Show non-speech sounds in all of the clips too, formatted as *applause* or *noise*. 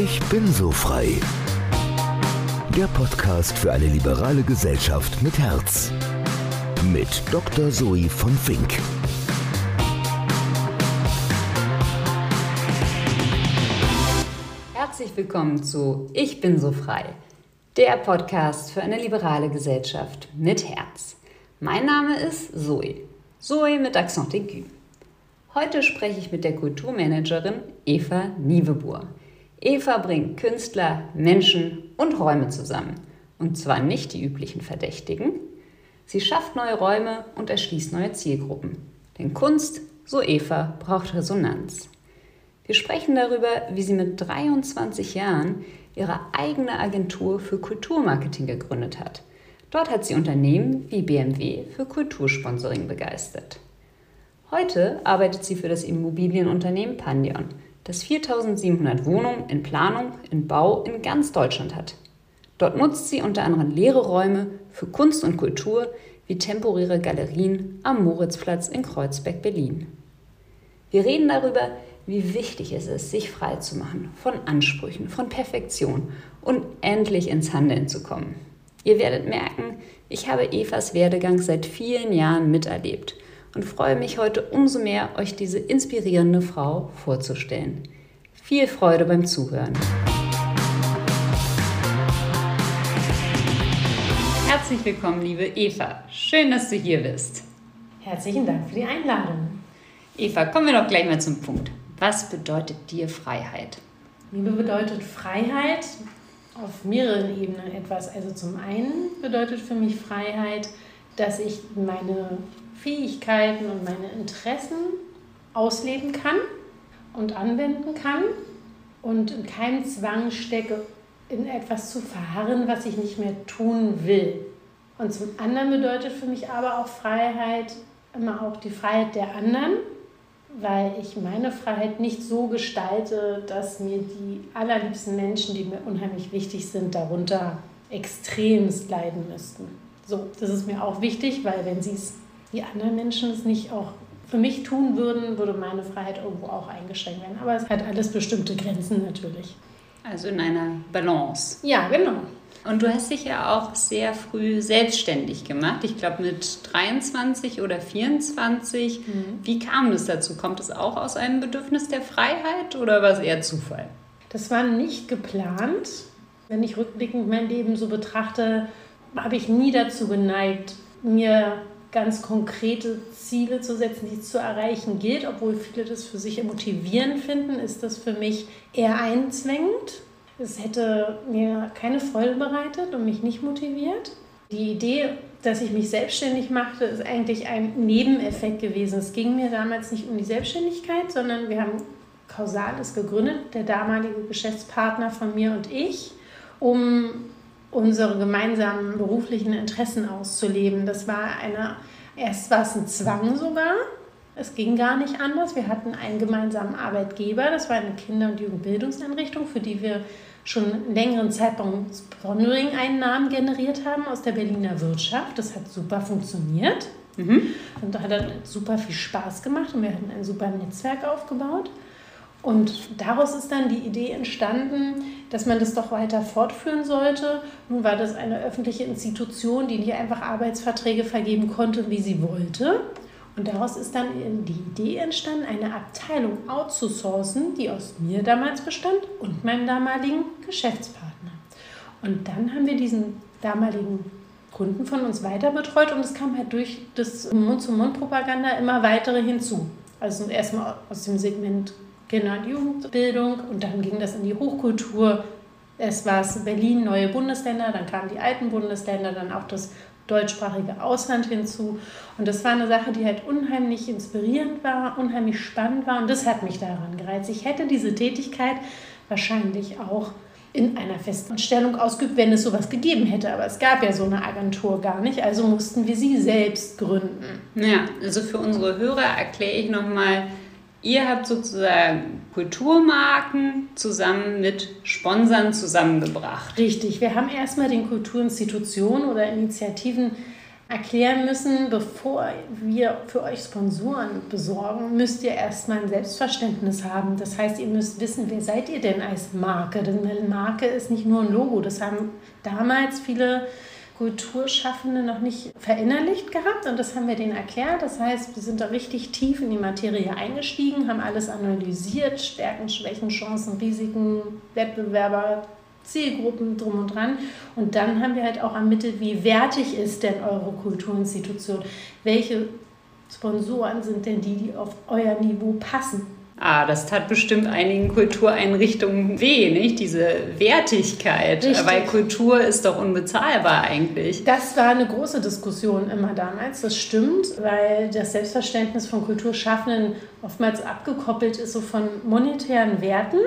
Ich bin so frei. Der Podcast für eine liberale Gesellschaft mit Herz. Mit Dr. Zoe von Fink. Herzlich willkommen zu Ich bin so frei. Der Podcast für eine liberale Gesellschaft mit Herz. Mein Name ist Zoe. Zoe mit Accent aigu. Heute spreche ich mit der Kulturmanagerin Eva Niewebur. Eva bringt Künstler, Menschen und Räume zusammen. Und zwar nicht die üblichen Verdächtigen. Sie schafft neue Räume und erschließt neue Zielgruppen. Denn Kunst, so Eva, braucht Resonanz. Wir sprechen darüber, wie sie mit 23 Jahren ihre eigene Agentur für Kulturmarketing gegründet hat. Dort hat sie Unternehmen wie BMW für Kultursponsoring begeistert. Heute arbeitet sie für das Immobilienunternehmen Pandion das 4700 Wohnungen in Planung, in Bau in ganz Deutschland hat. Dort nutzt sie unter anderem leere Räume für Kunst und Kultur wie temporäre Galerien am Moritzplatz in Kreuzberg, Berlin. Wir reden darüber, wie wichtig es ist, sich frei zu machen von Ansprüchen, von Perfektion und endlich ins Handeln zu kommen. Ihr werdet merken, ich habe Evas Werdegang seit vielen Jahren miterlebt – und freue mich heute umso mehr, euch diese inspirierende Frau vorzustellen. Viel Freude beim Zuhören. Herzlich willkommen, liebe Eva. Schön, dass du hier bist. Herzlichen Dank für die Einladung. Eva, kommen wir doch gleich mal zum Punkt. Was bedeutet dir Freiheit? Mir bedeutet Freiheit auf mehreren Ebenen etwas. Also zum einen bedeutet für mich Freiheit, dass ich meine Fähigkeiten und meine Interessen ausleben kann und anwenden kann und in keinem Zwang stecke, in etwas zu verharren, was ich nicht mehr tun will. Und zum anderen bedeutet für mich aber auch Freiheit immer auch die Freiheit der anderen, weil ich meine Freiheit nicht so gestalte, dass mir die allerliebsten Menschen, die mir unheimlich wichtig sind, darunter extremst leiden müssten. So, das ist mir auch wichtig, weil wenn sie es die anderen Menschen es nicht auch für mich tun würden, würde meine Freiheit irgendwo auch eingeschränkt werden. Aber es hat alles bestimmte Grenzen natürlich. Also in einer Balance. Ja, genau. Und du hast dich ja auch sehr früh selbstständig gemacht. Ich glaube mit 23 oder 24. Mhm. Wie kam das dazu? Kommt es auch aus einem Bedürfnis der Freiheit oder war es eher Zufall? Das war nicht geplant. Wenn ich rückblickend mein Leben so betrachte, habe ich nie dazu geneigt, mir ganz konkrete Ziele zu setzen, die zu erreichen gilt, obwohl viele das für sich motivierend finden, ist das für mich eher einzwängend. Es hätte mir keine Freude bereitet und mich nicht motiviert. Die Idee, dass ich mich selbstständig machte, ist eigentlich ein Nebeneffekt gewesen. Es ging mir damals nicht um die Selbstständigkeit, sondern wir haben Causales gegründet, der damalige Geschäftspartner von mir und ich, um unsere gemeinsamen beruflichen Interessen auszuleben. Das war eine, erst war es ein Zwang sogar. Es ging gar nicht anders. Wir hatten einen gemeinsamen Arbeitgeber. Das war eine Kinder- und Jugendbildungseinrichtung, für die wir schon einen längeren Zeitpunkt Sponsoring-Einnahmen generiert haben aus der Berliner Wirtschaft. Das hat super funktioniert. Mhm. Und da hat dann super viel Spaß gemacht und wir hatten ein super Netzwerk aufgebaut. Und daraus ist dann die Idee entstanden, dass man das doch weiter fortführen sollte. Nun war das eine öffentliche Institution, die nicht einfach Arbeitsverträge vergeben konnte, wie sie wollte. Und daraus ist dann die Idee entstanden, eine Abteilung outzusourcen, die aus mir damals bestand und meinem damaligen Geschäftspartner. Und dann haben wir diesen damaligen Kunden von uns weiter betreut und es kam halt durch das Mund-zu-Mund-Propaganda immer weitere hinzu. Also erstmal aus dem Segment Kinder- und Jugendbildung und dann ging das in die Hochkultur. Es war Berlin, neue Bundesländer, dann kamen die alten Bundesländer, dann auch das deutschsprachige Ausland hinzu. Und das war eine Sache, die halt unheimlich inspirierend war, unheimlich spannend war und das hat mich daran gereizt. Ich hätte diese Tätigkeit wahrscheinlich auch in einer Festanstellung ausgeübt, wenn es sowas gegeben hätte. Aber es gab ja so eine Agentur gar nicht, also mussten wir sie selbst gründen. Ja, also für unsere Hörer erkläre ich nochmal, Ihr habt sozusagen Kulturmarken zusammen mit Sponsern zusammengebracht. Richtig, wir haben erstmal den Kulturinstitutionen oder Initiativen erklären müssen, bevor wir für euch Sponsoren besorgen, müsst ihr erstmal ein Selbstverständnis haben. Das heißt, ihr müsst wissen, wer seid ihr denn als Marke? Denn eine Marke ist nicht nur ein Logo. Das haben damals viele Kulturschaffende noch nicht verinnerlicht gehabt und das haben wir denen erklärt. Das heißt, wir sind da richtig tief in die Materie eingestiegen, haben alles analysiert, Stärken, Schwächen, Chancen, Risiken, Wettbewerber, Zielgruppen drum und dran. Und dann haben wir halt auch ermittelt, wie wertig ist denn eure Kulturinstitution? Welche Sponsoren sind denn die, die auf euer Niveau passen? Ah, das tat bestimmt einigen Kultureinrichtungen weh, nicht? Diese Wertigkeit. Richtig. Weil Kultur ist doch unbezahlbar eigentlich. Das war eine große Diskussion immer damals, das stimmt, weil das Selbstverständnis von Kulturschaffenden oftmals abgekoppelt ist so von monetären Werten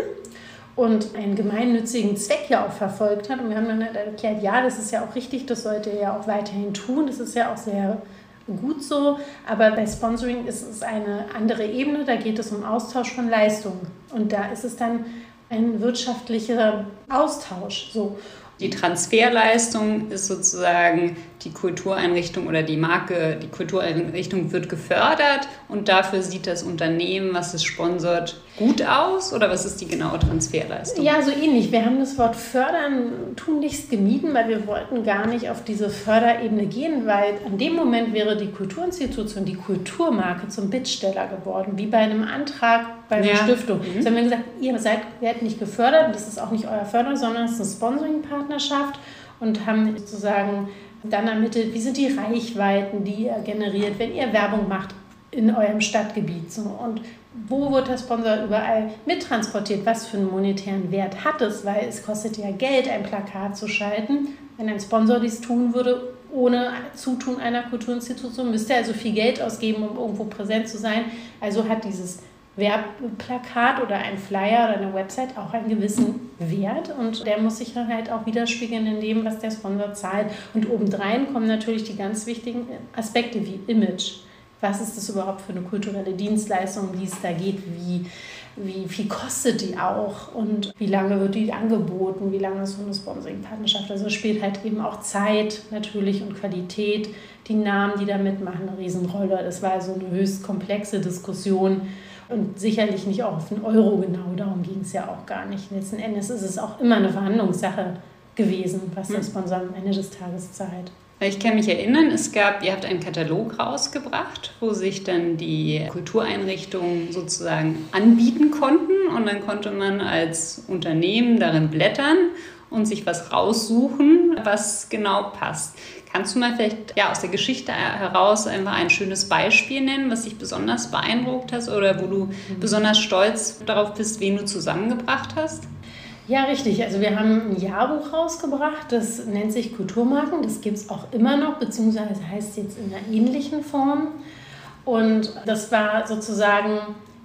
und einen gemeinnützigen Zweck ja auch verfolgt hat. Und wir haben dann halt erklärt, ja, das ist ja auch richtig, das sollte er ja auch weiterhin tun. Das ist ja auch sehr gut so, aber bei Sponsoring ist es eine andere Ebene, da geht es um Austausch von Leistungen und da ist es dann ein wirtschaftlicher Austausch. So. Die Transferleistung ist sozusagen die Kultureinrichtung oder die Marke, die Kultureinrichtung wird gefördert und dafür sieht das Unternehmen, was es sponsert, gut aus oder was ist die genaue Transferleistung? Ja, so ähnlich. Wir haben das Wort fördern tunlichst gemieden, weil wir wollten gar nicht auf diese Förderebene gehen, weil an dem Moment wäre die Kulturinstitution, die Kulturmarke zum Bittsteller geworden, wie bei einem Antrag bei einer ja. Stiftung. Mhm. So haben wir gesagt, ihr seid, werdet nicht gefördert, das ist auch nicht euer Förder, sondern es ist eine Sponsoring-Partnerschaft und haben sozusagen dann ermittelt, wie sind die Reichweiten, die ihr generiert, wenn ihr Werbung macht in eurem Stadtgebiet. So. Und wo wird der Sponsor überall mittransportiert? Was für einen monetären Wert hat es? Weil es kostet ja Geld, ein Plakat zu schalten. Wenn ein Sponsor dies tun würde, ohne Zutun einer Kulturinstitution, müsste er also viel Geld ausgeben, um irgendwo präsent zu sein. Also hat dieses Werbplakat oder ein Flyer oder eine Website auch einen gewissen Wert und der muss sich dann halt auch widerspiegeln in dem, was der Sponsor zahlt. Und obendrein kommen natürlich die ganz wichtigen Aspekte wie Image. Was ist das überhaupt für eine kulturelle Dienstleistung, wie es da geht, wie, wie viel kostet die auch und wie lange wird die angeboten, wie lange ist so eine Sponsoring-Partnerschaft. Also spielt halt eben auch Zeit natürlich und Qualität, die Namen, die da mitmachen, eine Riesenrolle. Das war also eine höchst komplexe Diskussion und sicherlich nicht auch auf einen Euro genau, darum ging es ja auch gar nicht. Letzten Endes ist es auch immer eine Verhandlungssache gewesen, was der hm. Sponsor am Ende des Tages zahlt. Ich kann mich erinnern, es gab, ihr habt einen Katalog rausgebracht, wo sich dann die Kultureinrichtungen sozusagen anbieten konnten und dann konnte man als Unternehmen darin blättern und sich was raussuchen, was genau passt. Kannst du mal vielleicht ja, aus der Geschichte heraus einfach ein schönes Beispiel nennen, was dich besonders beeindruckt hast oder wo du mhm. besonders stolz darauf bist, wen du zusammengebracht hast? Ja, richtig. Also wir haben ein Jahrbuch rausgebracht, das nennt sich Kulturmarken. Das gibt es auch immer noch, beziehungsweise heißt jetzt in einer ähnlichen Form. Und das war sozusagen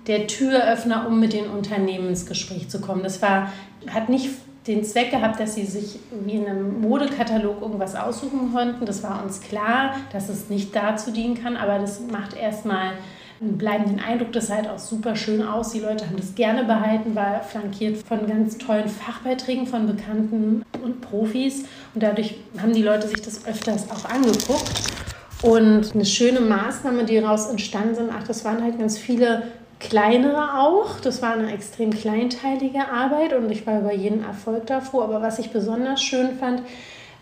der Türöffner, um mit den Unternehmen ins Gespräch zu kommen. Das war, hat nicht den Zweck gehabt, dass sie sich wie in einem Modekatalog irgendwas aussuchen konnten. Das war uns klar, dass es nicht dazu dienen kann, aber das macht erstmal einen bleibenden Eindruck. Das sah halt auch super schön aus. Die Leute haben das gerne behalten, war flankiert von ganz tollen Fachbeiträgen von Bekannten und Profis. Und dadurch haben die Leute sich das öfters auch angeguckt. Und eine schöne Maßnahme, die daraus entstanden sind, ach, das waren halt ganz viele kleinere auch. Das war eine extrem kleinteilige Arbeit und ich war über jeden Erfolg davor. Aber was ich besonders schön fand,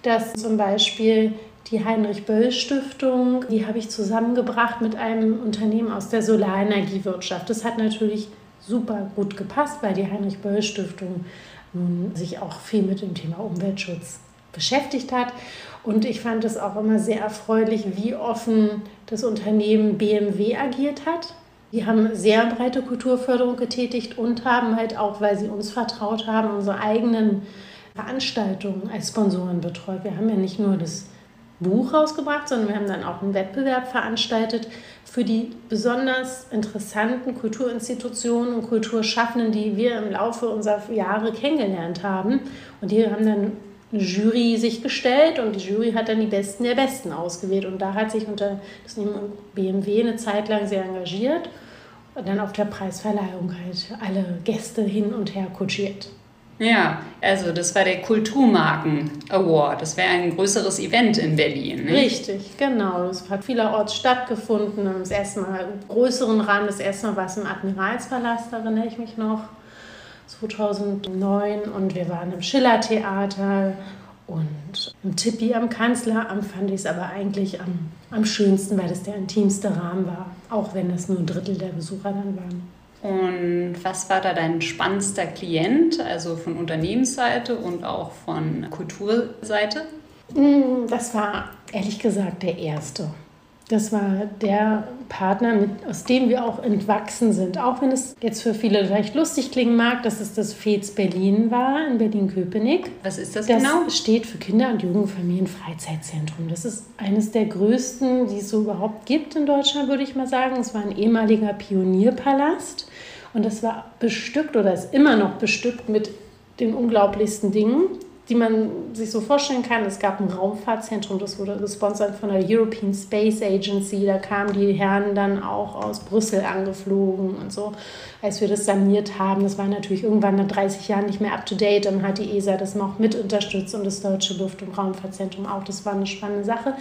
dass zum Beispiel die Heinrich-Böll-Stiftung, die habe ich zusammengebracht mit einem Unternehmen aus der Solarenergiewirtschaft. Das hat natürlich super gut gepasst, weil die Heinrich-Böll-Stiftung nun sich auch viel mit dem Thema Umweltschutz beschäftigt hat. Und ich fand es auch immer sehr erfreulich, wie offen das Unternehmen BMW agiert hat. Die haben sehr breite Kulturförderung getätigt und haben halt auch, weil sie uns vertraut haben, unsere eigenen Veranstaltungen als Sponsoren betreut. Wir haben ja nicht nur das Buch rausgebracht, sondern wir haben dann auch einen Wettbewerb veranstaltet für die besonders interessanten Kulturinstitutionen und Kulturschaffenden, die wir im Laufe unserer Jahre kennengelernt haben. Und die haben dann eine Jury sich gestellt und die Jury hat dann die Besten der Besten ausgewählt. Und da hat sich unter das BMW eine Zeit lang sehr engagiert und dann auf der Preisverleihung halt alle Gäste hin und her kutschiert. Ja, also das war der Kulturmarken Award. Das wäre ein größeres Event in Berlin. Ne? Richtig, genau. Es hat vielerorts stattgefunden. Das erste Mal im größeren Rahmen. Das erste Mal war es im Admiralspalast, da erinnere ich mich noch. 2009 und wir waren im Schillertheater und im Tippi am Kanzleramt fand ich es aber eigentlich am, am schönsten, weil das der intimste Rahmen war, auch wenn es nur ein Drittel der Besucher dann waren. Und was war da dein spannendster Klient, also von Unternehmensseite und auch von Kulturseite? Mm, das war ehrlich gesagt der erste. Das war der Partner, mit, aus dem wir auch entwachsen sind. Auch wenn es jetzt für viele vielleicht lustig klingen mag, dass es das FEZ Berlin war, in Berlin-Köpenick. Was ist das, das genau? Das steht für Kinder- und Jugendfamilienfreizeitzentrum. Das ist eines der größten, die es so überhaupt gibt in Deutschland, würde ich mal sagen. Es war ein ehemaliger Pionierpalast und das war bestückt oder ist immer noch bestückt mit den unglaublichsten Dingen die man sich so vorstellen kann. Es gab ein Raumfahrtzentrum, das wurde gesponsert von der European Space Agency. Da kamen die Herren dann auch aus Brüssel angeflogen und so, als wir das saniert haben. Das war natürlich irgendwann nach 30 Jahren nicht mehr up to date. Dann hat die ESA das noch mit unterstützt und das Deutsche Luft- und Raumfahrtzentrum auch. Das war eine spannende Sache.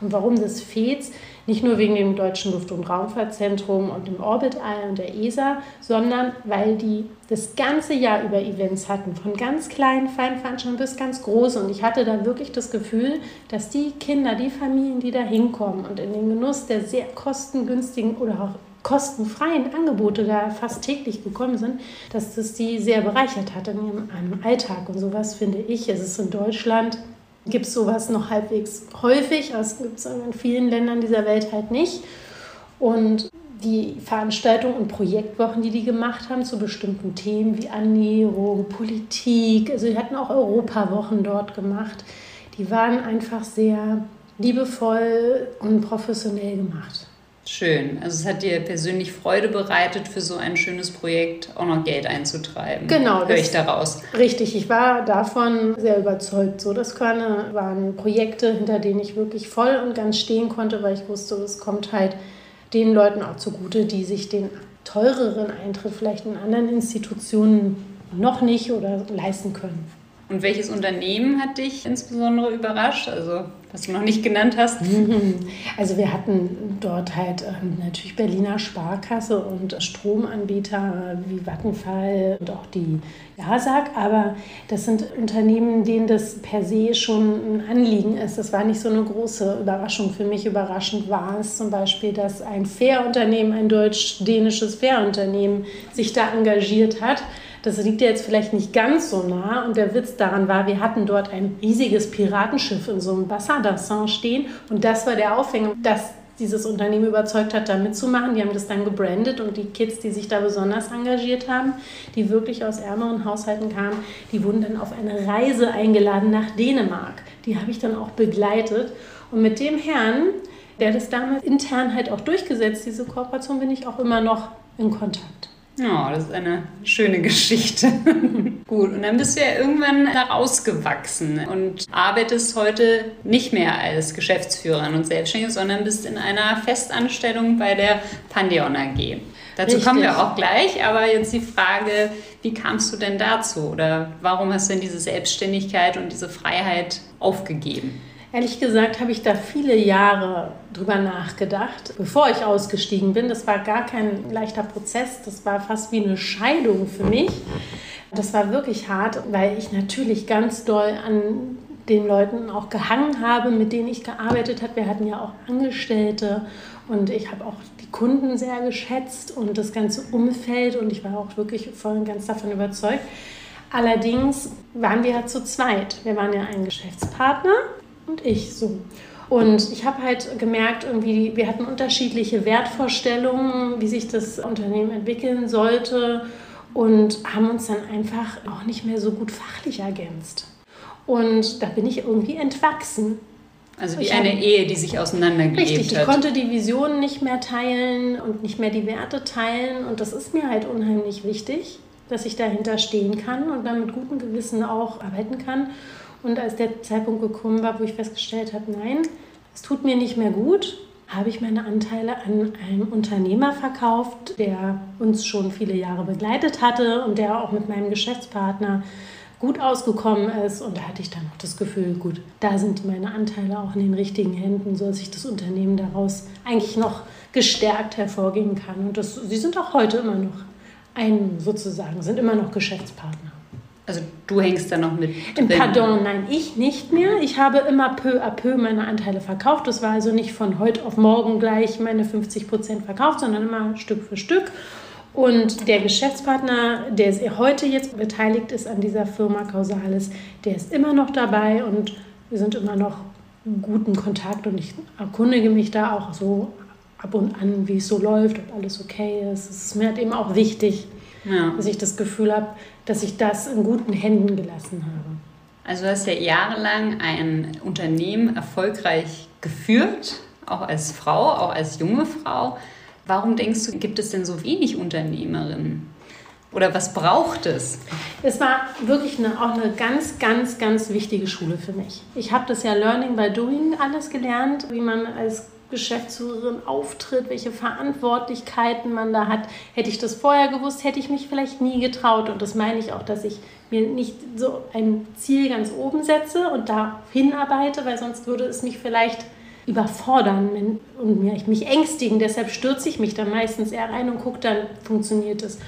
Und warum das FEZ? Nicht nur wegen dem Deutschen Luft- und Raumfahrtzentrum und dem Orbital und der ESA, sondern weil die das ganze Jahr über Events hatten, von ganz kleinen Feinveranstaltungen bis ganz groß. Und ich hatte da wirklich das Gefühl, dass die Kinder, die Familien, die da hinkommen und in den Genuss der sehr kostengünstigen oder auch kostenfreien Angebote da fast täglich gekommen sind, dass das die sehr bereichert hat in ihrem Alltag. Und sowas finde ich, es ist in Deutschland gibt es sowas noch halbwegs häufig. Das gibt es in vielen Ländern dieser Welt halt nicht. Und die Veranstaltungen und Projektwochen, die die gemacht haben zu bestimmten Themen wie Ernährung, Politik, also die hatten auch Europawochen dort gemacht, die waren einfach sehr liebevoll und professionell gemacht. Schön. Also es hat dir persönlich Freude bereitet, für so ein schönes Projekt auch noch Geld einzutreiben. Genau. Höre ich daraus. Richtig. Ich war davon sehr überzeugt. So, das waren Projekte, hinter denen ich wirklich voll und ganz stehen konnte, weil ich wusste, es kommt halt den Leuten auch zugute, die sich den teureren Eintritt vielleicht in anderen Institutionen noch nicht oder leisten können. Und welches Unternehmen hat dich insbesondere überrascht? Also, was du noch nicht genannt hast? *laughs* Also, wir hatten dort halt ähm, natürlich Berliner Sparkasse und Stromanbieter wie Vattenfall und auch die JASAG. Aber das sind Unternehmen, denen das per se schon ein Anliegen ist. Das war nicht so eine große Überraschung. Für mich überraschend war es zum Beispiel, dass ein Fair-Unternehmen, ein deutsch-dänisches Fair-Unternehmen sich da engagiert hat das liegt ja jetzt vielleicht nicht ganz so nah. Und der Witz daran war, wir hatten dort ein riesiges Piratenschiff in so einem Bassin stehen. Und das war der Aufhänger, dass dieses Unternehmen überzeugt hat, da mitzumachen. Die haben das dann gebrandet und die Kids, die sich da besonders engagiert haben, die wirklich aus ärmeren Haushalten kamen, die wurden dann auf eine Reise eingeladen nach Dänemark. Die habe ich dann auch begleitet. Und mit dem Herrn, der das damals intern halt auch durchgesetzt, diese Kooperation, bin ich auch immer noch in Kontakt. Ja, oh, das ist eine schöne Geschichte. *laughs* Gut, und dann bist du ja irgendwann da rausgewachsen und arbeitest heute nicht mehr als Geschäftsführerin und Selbstständige, sondern bist in einer Festanstellung bei der Pandeon AG. Dazu Richtig. kommen wir auch gleich, aber jetzt die Frage, wie kamst du denn dazu oder warum hast du denn diese Selbstständigkeit und diese Freiheit aufgegeben? Ehrlich gesagt habe ich da viele Jahre drüber nachgedacht, bevor ich ausgestiegen bin. Das war gar kein leichter Prozess. Das war fast wie eine Scheidung für mich. Das war wirklich hart, weil ich natürlich ganz doll an den Leuten auch gehangen habe, mit denen ich gearbeitet habe. Wir hatten ja auch Angestellte und ich habe auch die Kunden sehr geschätzt und das ganze Umfeld und ich war auch wirklich voll und ganz davon überzeugt. Allerdings waren wir ja zu zweit. Wir waren ja ein Geschäftspartner und ich so. Und ich habe halt gemerkt, irgendwie, wir hatten unterschiedliche Wertvorstellungen, wie sich das Unternehmen entwickeln sollte und haben uns dann einfach auch nicht mehr so gut fachlich ergänzt. Und da bin ich irgendwie entwachsen. Also wie ich eine hab, Ehe, die sich auseinandergelebt richtig, hat. Richtig, ich konnte die Vision nicht mehr teilen und nicht mehr die Werte teilen. Und das ist mir halt unheimlich wichtig, dass ich dahinter stehen kann und dann mit gutem Gewissen auch arbeiten kann. Und als der Zeitpunkt gekommen war, wo ich festgestellt habe, nein, es tut mir nicht mehr gut, habe ich meine Anteile an einen Unternehmer verkauft, der uns schon viele Jahre begleitet hatte und der auch mit meinem Geschäftspartner gut ausgekommen ist. Und da hatte ich dann auch das Gefühl, gut, da sind meine Anteile auch in den richtigen Händen, sodass ich das Unternehmen daraus eigentlich noch gestärkt hervorgehen kann. Und das, sie sind auch heute immer noch ein, sozusagen, sind immer noch Geschäftspartner. Also du hängst da noch mit drin. Pardon, nein, ich nicht mehr. Ich habe immer peu à peu meine Anteile verkauft. Das war also nicht von heute auf morgen gleich meine 50 Prozent verkauft, sondern immer Stück für Stück. Und der Geschäftspartner, der heute jetzt beteiligt ist an dieser Firma Causalis, der ist immer noch dabei und wir sind immer noch guten Kontakt und ich erkundige mich da auch so ab und an, wie es so läuft, ob alles okay ist. Es ist mir halt eben auch wichtig, ja. dass ich das Gefühl habe, dass ich das in guten Händen gelassen habe. Also du hast ja jahrelang ein Unternehmen erfolgreich geführt, auch als Frau, auch als junge Frau. Warum denkst du, gibt es denn so wenig Unternehmerinnen? Oder was braucht es? Es war wirklich eine, auch eine ganz, ganz, ganz wichtige Schule für mich. Ich habe das ja Learning by Doing alles gelernt, wie man als Geschäftsführerin auftritt, welche Verantwortlichkeiten man da hat. Hätte ich das vorher gewusst, hätte ich mich vielleicht nie getraut. Und das meine ich auch, dass ich mir nicht so ein Ziel ganz oben setze und da hinarbeite, weil sonst würde es mich vielleicht überfordern und mich ängstigen. Deshalb stürze ich mich dann meistens eher rein und gucke, dann funktioniert es.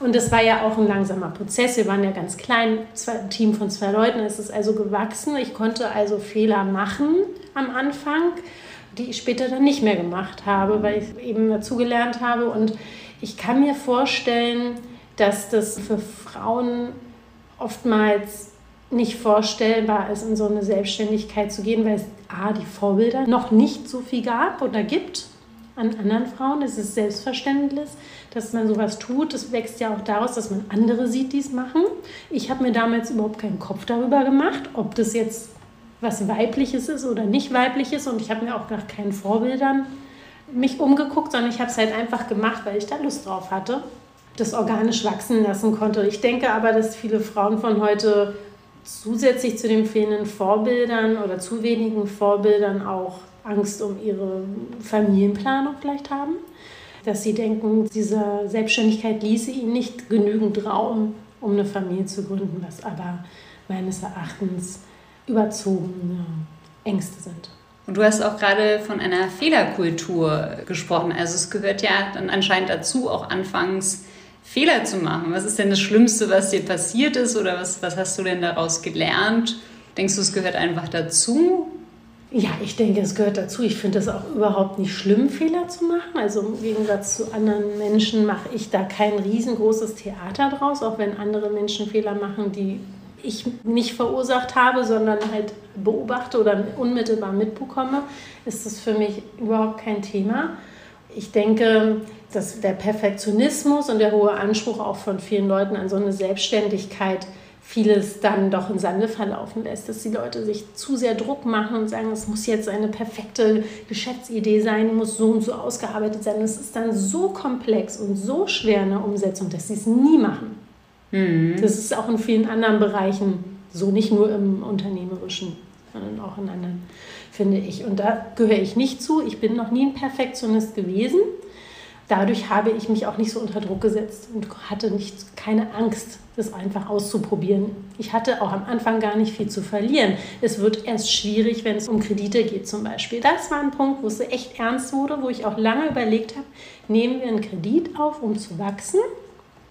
Und das war ja auch ein langsamer Prozess. Wir waren ja ganz klein, ein Team von zwei Leuten. Es ist also gewachsen. Ich konnte also Fehler machen am Anfang die ich später dann nicht mehr gemacht habe, weil ich eben dazugelernt habe. Und ich kann mir vorstellen, dass das für Frauen oftmals nicht vorstellbar ist, in so eine Selbstständigkeit zu gehen, weil es A, die Vorbilder noch nicht so viel gab oder gibt an anderen Frauen. Es ist selbstverständlich, dass man sowas tut. Es wächst ja auch daraus, dass man andere sieht, die es machen. Ich habe mir damals überhaupt keinen Kopf darüber gemacht, ob das jetzt was weibliches ist oder nicht weibliches und ich habe mir auch nach keinen Vorbildern mich umgeguckt, sondern ich habe es halt einfach gemacht, weil ich da Lust drauf hatte, das organisch wachsen lassen konnte. Ich denke aber, dass viele Frauen von heute zusätzlich zu den fehlenden Vorbildern oder zu wenigen Vorbildern auch Angst um ihre Familienplanung vielleicht haben. Dass sie denken, diese Selbstständigkeit ließe ihnen nicht genügend Raum, um eine Familie zu gründen, was aber meines Erachtens überzogene Ängste sind. Und du hast auch gerade von einer Fehlerkultur gesprochen. Also es gehört ja dann anscheinend dazu, auch anfangs Fehler zu machen. Was ist denn das Schlimmste, was dir passiert ist oder was, was hast du denn daraus gelernt? Denkst du, es gehört einfach dazu? Ja, ich denke, es gehört dazu. Ich finde es auch überhaupt nicht schlimm, Fehler zu machen. Also im Gegensatz zu anderen Menschen mache ich da kein riesengroßes Theater draus, auch wenn andere Menschen Fehler machen, die ich nicht verursacht habe, sondern halt beobachte oder unmittelbar mitbekomme, ist das für mich überhaupt kein Thema. Ich denke, dass der Perfektionismus und der hohe Anspruch auch von vielen Leuten an so eine Selbstständigkeit vieles dann doch in Sande verlaufen lässt, dass die Leute sich zu sehr Druck machen und sagen, es muss jetzt eine perfekte Geschäftsidee sein, muss so und so ausgearbeitet sein. Es ist dann so komplex und so schwer in der Umsetzung, dass sie es nie machen. Mhm. Das ist auch in vielen anderen Bereichen so, nicht nur im Unternehmerischen, sondern auch in anderen, finde ich. Und da gehöre ich nicht zu. Ich bin noch nie ein Perfektionist gewesen. Dadurch habe ich mich auch nicht so unter Druck gesetzt und hatte nicht, keine Angst, das einfach auszuprobieren. Ich hatte auch am Anfang gar nicht viel zu verlieren. Es wird erst schwierig, wenn es um Kredite geht zum Beispiel. Das war ein Punkt, wo es echt ernst wurde, wo ich auch lange überlegt habe, nehmen wir einen Kredit auf, um zu wachsen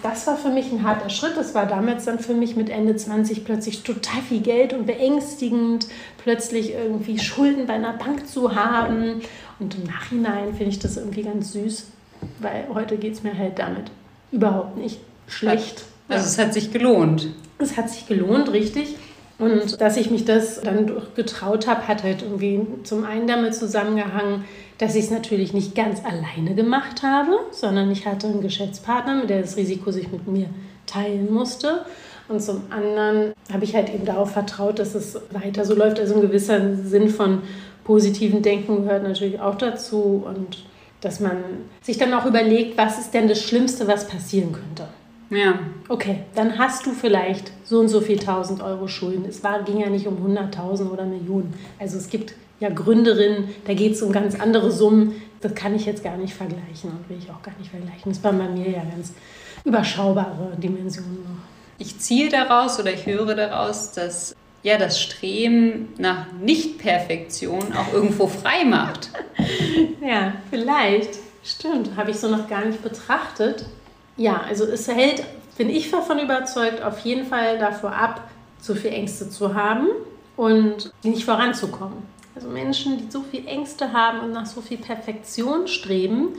das war für mich ein harter Schritt. Das war damals dann für mich mit Ende 20 plötzlich total viel Geld und beängstigend, plötzlich irgendwie Schulden bei einer Bank zu haben. Und im Nachhinein finde ich das irgendwie ganz süß, weil heute geht es mir halt damit überhaupt nicht schlecht. Also es hat sich gelohnt. Es hat sich gelohnt, richtig. Und dass ich mich das dann getraut habe, hat halt irgendwie zum einen damit zusammengehangen, dass ich es natürlich nicht ganz alleine gemacht habe, sondern ich hatte einen Geschäftspartner, mit der das Risiko sich mit mir teilen musste. Und zum anderen habe ich halt eben darauf vertraut, dass es weiter so läuft. Also ein gewisser Sinn von positiven Denken gehört natürlich auch dazu. Und dass man sich dann auch überlegt, was ist denn das Schlimmste, was passieren könnte. Ja. Okay, dann hast du vielleicht so und so viel tausend Euro Schulden. Es war, ging ja nicht um 100.000 oder Millionen. Also es gibt ja, Gründerin, da geht es um ganz andere Summen. Das kann ich jetzt gar nicht vergleichen und will ich auch gar nicht vergleichen. Das waren bei mir ja ganz überschaubare Dimensionen noch. Ich ziehe daraus oder ich höre daraus, dass ja das Streben nach Nicht-Perfektion auch irgendwo frei macht. *laughs* ja, vielleicht. Stimmt, habe ich so noch gar nicht betrachtet. Ja, also es hält, bin ich davon überzeugt, auf jeden Fall davor ab, zu viel Ängste zu haben und nicht voranzukommen. Also Menschen, die so viel Ängste haben und nach so viel Perfektion streben,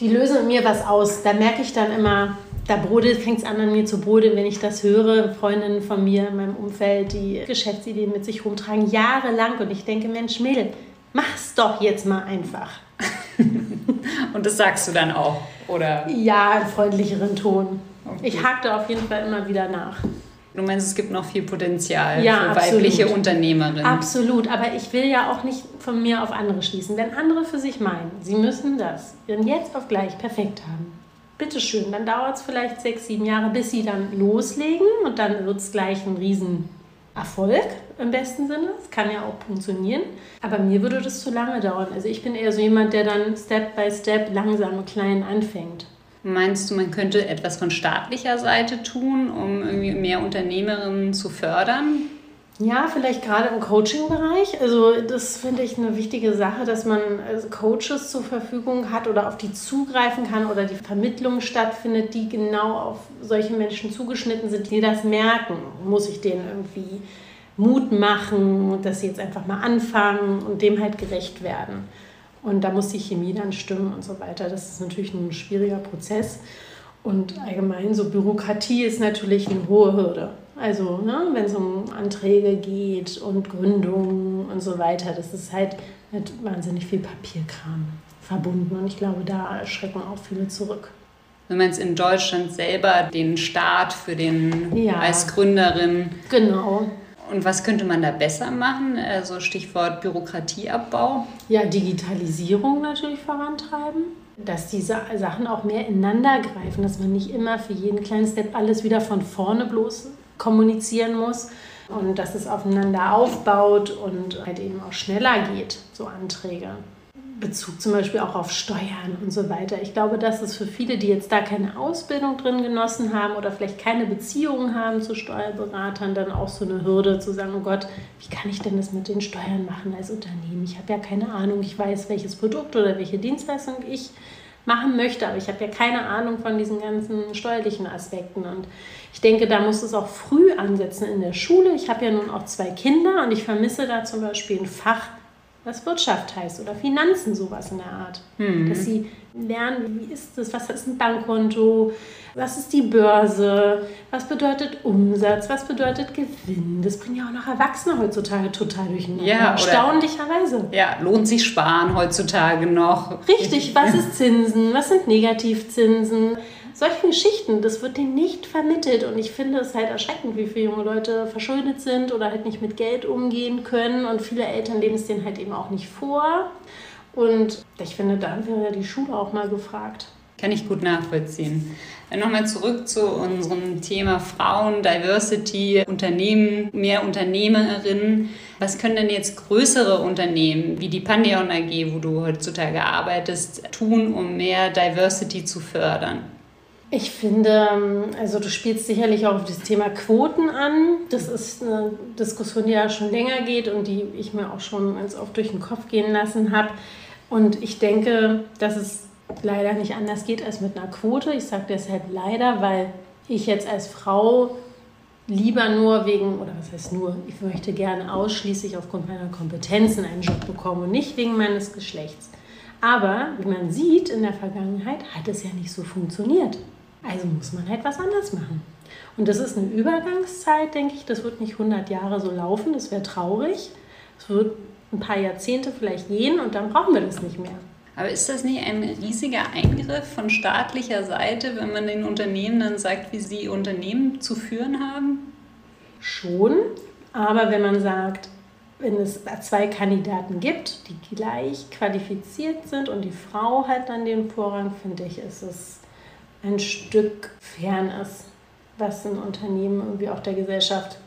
die lösen in mir was aus. Da merke ich dann immer, da brodelt, fängt es an an mir zu brodeln, wenn ich das höre. Freundinnen von mir in meinem Umfeld, die Geschäftsideen mit sich rumtragen, jahrelang. Und ich denke, Mensch, Mädel, mach's doch jetzt mal einfach. Und das sagst du dann auch, oder? Ja, in freundlicheren Ton. Okay. Ich hakte auf jeden Fall immer wieder nach. Du meinst, es gibt noch viel Potenzial ja, für absolut. weibliche Unternehmerinnen. Absolut, aber ich will ja auch nicht von mir auf andere schließen. Wenn andere für sich meinen, sie müssen das von jetzt auf gleich perfekt haben, bitteschön, dann dauert es vielleicht sechs, sieben Jahre, bis sie dann loslegen und dann wird es gleich ein Riesenerfolg im besten Sinne. Es kann ja auch funktionieren. Aber mir würde das zu lange dauern. Also ich bin eher so jemand, der dann Step by Step langsam und klein anfängt. Meinst du, man könnte etwas von staatlicher Seite tun, um irgendwie mehr Unternehmerinnen zu fördern? Ja, vielleicht gerade im Coaching-Bereich. Also das finde ich eine wichtige Sache, dass man also Coaches zur Verfügung hat oder auf die zugreifen kann oder die Vermittlung stattfindet, die genau auf solche Menschen zugeschnitten sind, die das merken. Muss ich denen irgendwie Mut machen, dass sie jetzt einfach mal anfangen und dem halt gerecht werden. Und da muss die Chemie dann stimmen und so weiter. Das ist natürlich ein schwieriger Prozess. Und allgemein so Bürokratie ist natürlich eine hohe Hürde. Also ne, wenn es um Anträge geht und Gründungen und so weiter, das ist halt mit wahnsinnig viel Papierkram verbunden. Und ich glaube, da erschrecken auch viele zurück. Du meinst in Deutschland selber den Start für den ja. als Gründerin. Genau. Und was könnte man da besser machen? Also Stichwort Bürokratieabbau. Ja, Digitalisierung natürlich vorantreiben. Dass diese Sachen auch mehr ineinander greifen, dass man nicht immer für jeden kleinen Step alles wieder von vorne bloß kommunizieren muss und dass es aufeinander aufbaut und halt eben auch schneller geht, so Anträge. Bezug zum Beispiel auch auf Steuern und so weiter. Ich glaube, dass es für viele, die jetzt da keine Ausbildung drin genossen haben oder vielleicht keine Beziehungen haben zu Steuerberatern, dann auch so eine Hürde zu sagen, oh Gott, wie kann ich denn das mit den Steuern machen als Unternehmen? Ich habe ja keine Ahnung, ich weiß, welches Produkt oder welche Dienstleistung ich machen möchte, aber ich habe ja keine Ahnung von diesen ganzen steuerlichen Aspekten. Und ich denke, da muss es auch früh ansetzen in der Schule. Ich habe ja nun auch zwei Kinder und ich vermisse da zum Beispiel ein Fach, was Wirtschaft heißt oder Finanzen, sowas in der Art. Mhm. Dass sie lernen, wie ist das, was ist ein Bankkonto, was ist die Börse, was bedeutet Umsatz, was bedeutet Gewinn. Das bringen ja auch noch Erwachsene heutzutage total durcheinander. Ja, Erstaunlicherweise. Ja, lohnt sich Sparen heutzutage noch. Richtig, was ist Zinsen, was sind Negativzinsen, solche Geschichten, das wird denen nicht vermittelt. Und ich finde es halt erschreckend, wie viele junge Leute verschuldet sind oder halt nicht mit Geld umgehen können. Und viele Eltern leben es denen halt eben auch nicht vor. Und ich finde, da wäre die Schule auch mal gefragt. Kann ich gut nachvollziehen. Nochmal zurück zu unserem Thema Frauen, Diversity, Unternehmen, mehr Unternehmerinnen. Was können denn jetzt größere Unternehmen wie die Pandion AG, wo du heutzutage arbeitest, tun, um mehr Diversity zu fördern? Ich finde, ähm, also du spielst sicherlich auch auf das Thema Quoten an. Das ist eine Diskussion, die ja schon länger geht und die ich mir auch schon ganz oft durch den Kopf gehen lassen habe. Und ich denke, dass es leider nicht anders geht als mit einer Quote. Ich sage deshalb leider, weil ich jetzt als Frau lieber nur wegen, oder was heißt nur, ich möchte gerne ausschließlich aufgrund meiner Kompetenzen einen Job bekommen und nicht wegen meines Geschlechts. Aber wie man sieht, in der Vergangenheit hat es ja nicht so funktioniert. Also muss man halt was anders machen. Und das ist eine Übergangszeit, denke ich. Das wird nicht 100 Jahre so laufen, das wäre traurig. Es wird ein paar Jahrzehnte vielleicht gehen und dann brauchen wir das nicht mehr. Aber ist das nicht ein riesiger Eingriff von staatlicher Seite, wenn man den Unternehmen dann sagt, wie sie Unternehmen zu führen haben? Schon, aber wenn man sagt, wenn es zwei Kandidaten gibt, die gleich qualifiziert sind und die Frau hat dann den Vorrang, finde ich, ist es ein Stück fern ist, was ein Unternehmen irgendwie auch der Gesellschaft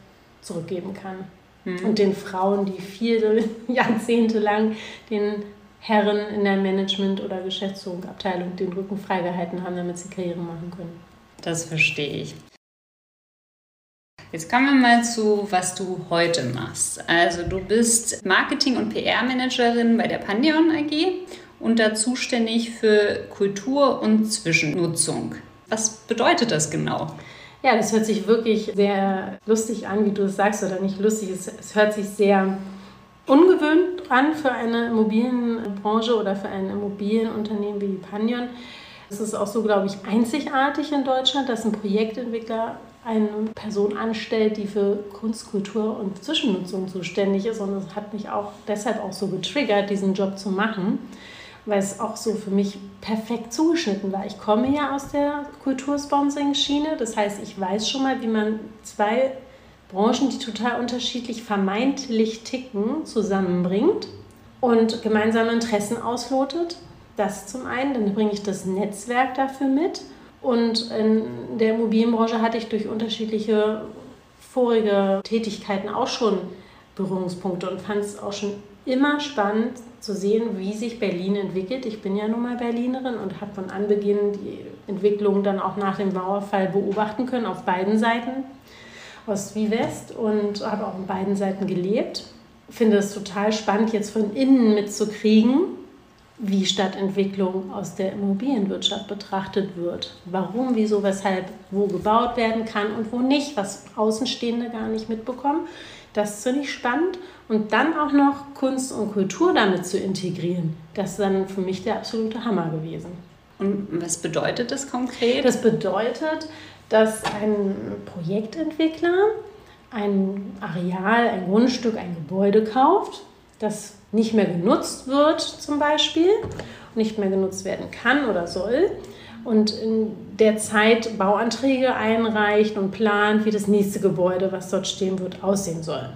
zurückgeben kann. mhm. und den Frauen, die viele *laughs* Jahrzehnte lang den Herren in der Management- oder Geschäftsführung, Abteilung den Rücken freigehalten haben, damit sie Karriere machen können. Das verstehe ich. Jetzt kommen wir mal zu, was du heute machst. Also du bist Marketing- und PR-Managerin bei der Pandion AG und da zuständig für Kultur und Zwischennutzung. Was bedeutet das genau? Ja, das hört sich wirklich sehr lustig an, wie du es sagst, oder nicht lustig. Es, es hört sich sehr ungewöhnt an für eine Immobilienbranche oder für ein Immobilienunternehmen wie Panion. Es ist auch so, glaube ich, einzigartig in Deutschland, dass ein Projektentwickler eine Person anstellt, die für Kunst, Kultur und Zwischennutzung zuständig ist. Und es hat mich auch deshalb auch so getriggert, diesen Job zu machen weil es auch so für mich perfekt zugeschnitten war. Ich komme ja aus der Kultursponsoring-Schiene, das heißt, ich weiß schon mal, wie man zwei Branchen, die total unterschiedlich vermeintlich ticken, zusammenbringt und gemeinsame Interessen auslotet. Das zum einen, dann bringe ich das Netzwerk dafür mit. Und in der Immobilienbranche hatte ich durch unterschiedliche vorige Tätigkeiten auch schon Berührungspunkte und fand es auch schon immer spannend zu sehen, wie sich Berlin entwickelt. Ich bin ja nun mal Berlinerin und habe von Anbeginn die Entwicklung dann auch nach dem Mauerfall beobachten können, auf beiden Seiten, Ost wie West, und habe auch auf beiden Seiten gelebt. Finde es total spannend, jetzt von innen mitzukriegen, wie Stadtentwicklung aus der Immobilienwirtschaft betrachtet wird. Warum, wieso, weshalb, wo gebaut werden kann und wo nicht, was Außenstehende gar nicht mitbekommen. Das finde ich spannend. Und dann auch noch Kunst und Kultur damit zu integrieren, das ist dann für mich der absolute Hammer gewesen. Und was bedeutet das konkret? Das bedeutet, dass ein Projektentwickler ein Areal, ein Grundstück, ein Gebäude kauft, das nicht mehr genutzt wird zum Beispiel, nicht mehr genutzt werden kann oder soll und in der Zeit Bauanträge einreicht und plant, wie das nächste Gebäude, was dort stehen wird, aussehen soll.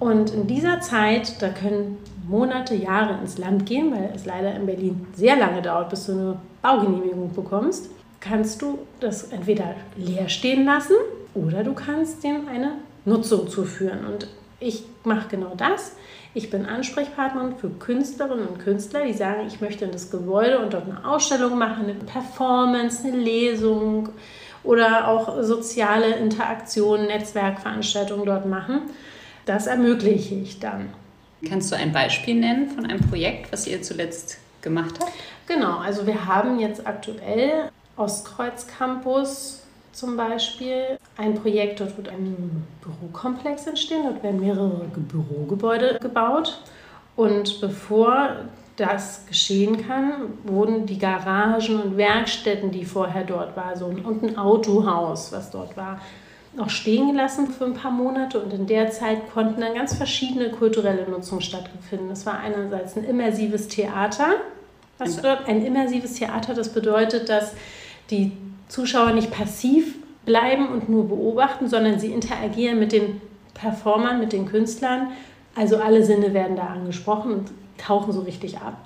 Und in dieser Zeit, da können Monate, Jahre ins Land gehen, weil es leider in Berlin sehr lange dauert, bis du eine Baugenehmigung bekommst, kannst du das entweder leer stehen lassen oder du kannst dem eine Nutzung zuführen. Und ich mache genau das. Ich bin Ansprechpartnerin für Künstlerinnen und Künstler, die sagen, ich möchte in das Gebäude und dort eine Ausstellung machen, eine Performance, eine Lesung oder auch soziale Interaktionen, Netzwerkveranstaltungen dort machen. Das ermögliche ich dann. Kannst du ein Beispiel nennen von einem Projekt, was ihr zuletzt gemacht habt? Genau, also wir haben jetzt aktuell Ostkreuz Campus zum Beispiel ein Projekt, dort wird ein Bürokomplex entstehen, dort werden mehrere Bürogebäude gebaut. Und bevor das geschehen kann, wurden die Garagen und Werkstätten, die vorher dort waren, so, und ein Autohaus, was dort war, noch stehen gelassen für ein paar Monate und in der Zeit konnten dann ganz verschiedene kulturelle Nutzungen stattfinden. Es war einerseits ein immersives Theater, was dort ein immersives Theater, das bedeutet, dass die Zuschauer nicht passiv bleiben und nur beobachten, sondern sie interagieren mit den Performern, mit den Künstlern. Also alle Sinne werden da angesprochen und tauchen so richtig ab